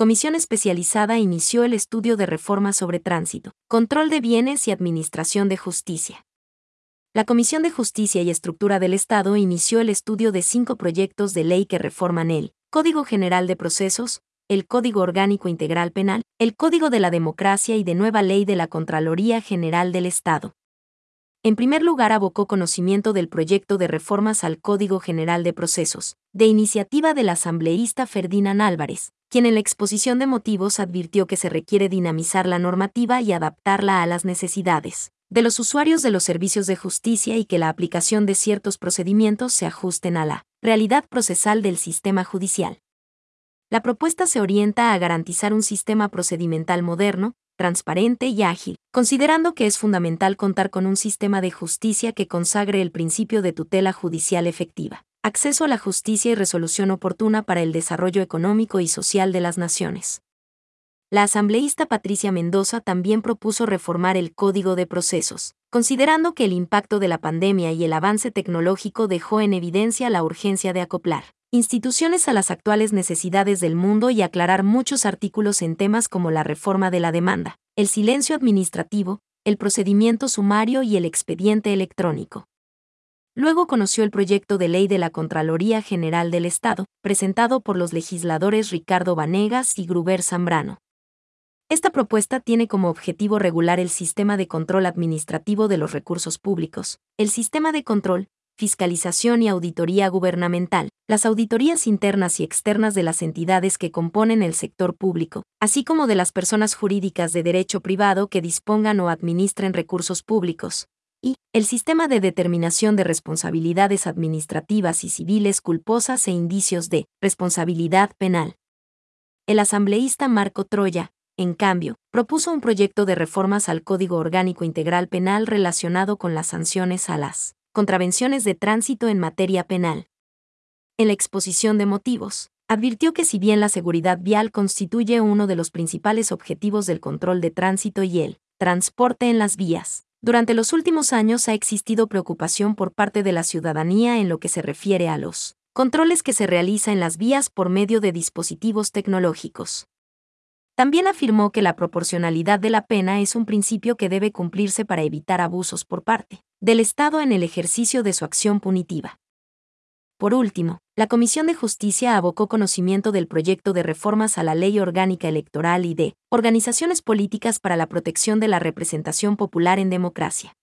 Comisión especializada inició el estudio de reformas sobre tránsito, control de bienes y administración de justicia. La Comisión de Justicia y Estructura del Estado inició el estudio de cinco proyectos de ley que reforman el Código General de Procesos, el Código Orgánico Integral Penal, el Código de la Democracia y de nueva ley de la Contraloría General del Estado. En primer lugar, abocó conocimiento del proyecto de reformas al Código General de Procesos, de iniciativa del asambleísta Ferdinand Álvarez, quien en la exposición de motivos advirtió que se requiere dinamizar la normativa y adaptarla a las necesidades de los usuarios de los servicios de justicia y que la aplicación de ciertos procedimientos se ajusten a la realidad procesal del sistema judicial. La propuesta se orienta a garantizar un sistema procedimental moderno, transparente y ágil, considerando que es fundamental contar con un sistema de justicia que consagre el principio de tutela judicial efectiva, acceso a la justicia y resolución oportuna para el desarrollo económico y social de las naciones. La asambleísta Patricia Mendoza también propuso reformar el Código de Procesos, considerando que el impacto de la pandemia y el avance tecnológico dejó en evidencia la urgencia de acoplar instituciones a las actuales necesidades del mundo y aclarar muchos artículos en temas como la reforma de la demanda, el silencio administrativo, el procedimiento sumario y el expediente electrónico. Luego conoció el proyecto de ley de la Contraloría General del Estado, presentado por los legisladores Ricardo Vanegas y Gruber Zambrano. Esta propuesta tiene como objetivo regular el sistema de control administrativo de los recursos públicos, el sistema de control, fiscalización y auditoría gubernamental, las auditorías internas y externas de las entidades que componen el sector público, así como de las personas jurídicas de derecho privado que dispongan o administren recursos públicos, y el sistema de determinación de responsabilidades administrativas y civiles culposas e indicios de responsabilidad penal. El asambleísta Marco Troya, en cambio, propuso un proyecto de reformas al Código Orgánico Integral Penal relacionado con las sanciones a las contravenciones de tránsito en materia penal. En la exposición de motivos, advirtió que si bien la seguridad vial constituye uno de los principales objetivos del control de tránsito y el transporte en las vías, durante los últimos años ha existido preocupación por parte de la ciudadanía en lo que se refiere a los controles que se realiza en las vías por medio de dispositivos tecnológicos. También afirmó que la proporcionalidad de la pena es un principio que debe cumplirse para evitar abusos por parte del Estado en el ejercicio de su acción punitiva. Por último, la Comisión de Justicia abocó conocimiento del proyecto de reformas a la Ley Orgánica Electoral y de organizaciones políticas para la protección de la representación popular en democracia.